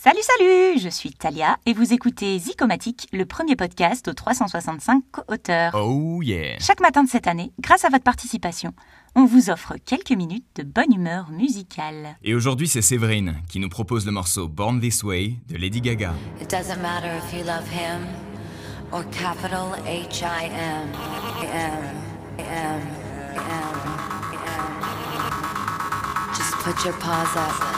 Salut, salut Je suis Talia et vous écoutez Zicomatique, le premier podcast aux 365 co-auteurs. Oh yeah Chaque matin de cette année, grâce à votre participation, on vous offre quelques minutes de bonne humeur musicale. Et aujourd'hui, c'est Séverine qui nous propose le morceau Born This Way de Lady Gaga. It doesn't matter if you love him or capital H I M. M. M. M. M. Just put your paws up.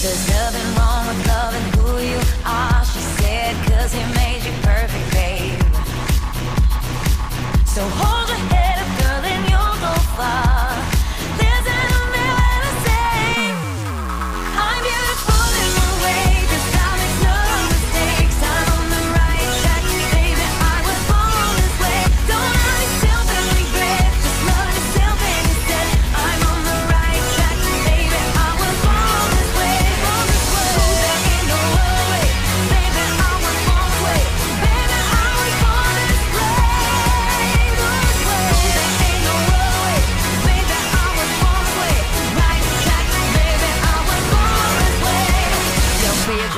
There's nothing wrong with loving who you are,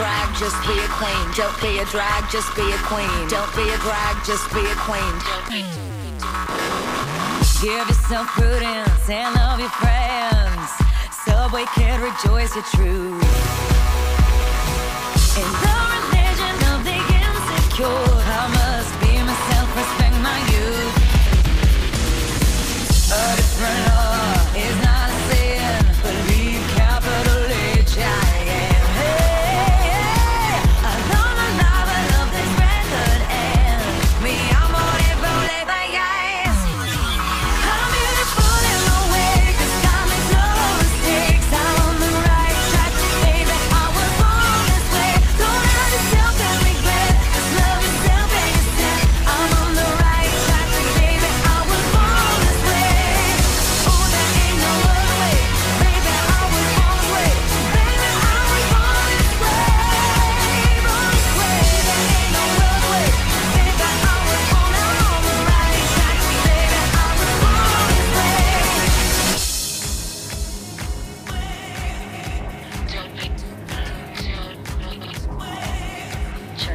drag, just be a queen. Don't be a drag, just be a queen. Don't be a drag, just be a queen. Give yourself prudence and love your friends. Subway kid, rejoice your truth.